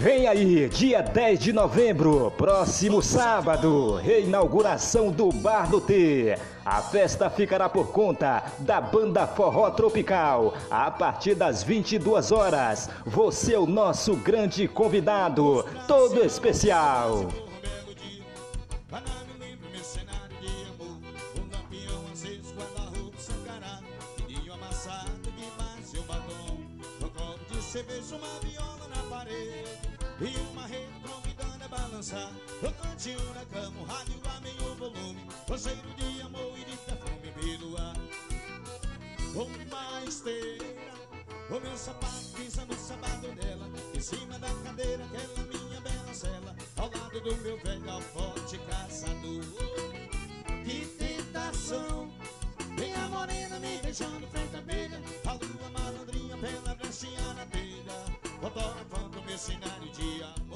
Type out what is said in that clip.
Vem aí, dia 10 de novembro, próximo sábado, reinauguração do Bar do T. A festa ficará por conta da banda Forró Tropical. A partir das 22 horas, você é o nosso grande convidado, todo especial. Cerveja, uma viola na parede E uma rede convidando a balançar O cantinho na cama, o rádio a meio volume. O de amor e de perfume pelo ar Uma esteira O meu sapato pisa no sapato dela Em cima da cadeira, aquela minha bela cela. Ao lado do meu velho alforte caçador. Que tentação Minha morena me beijando frente à beira A lua malandrinha pela brechinha Voltou enquanto meu cenário dia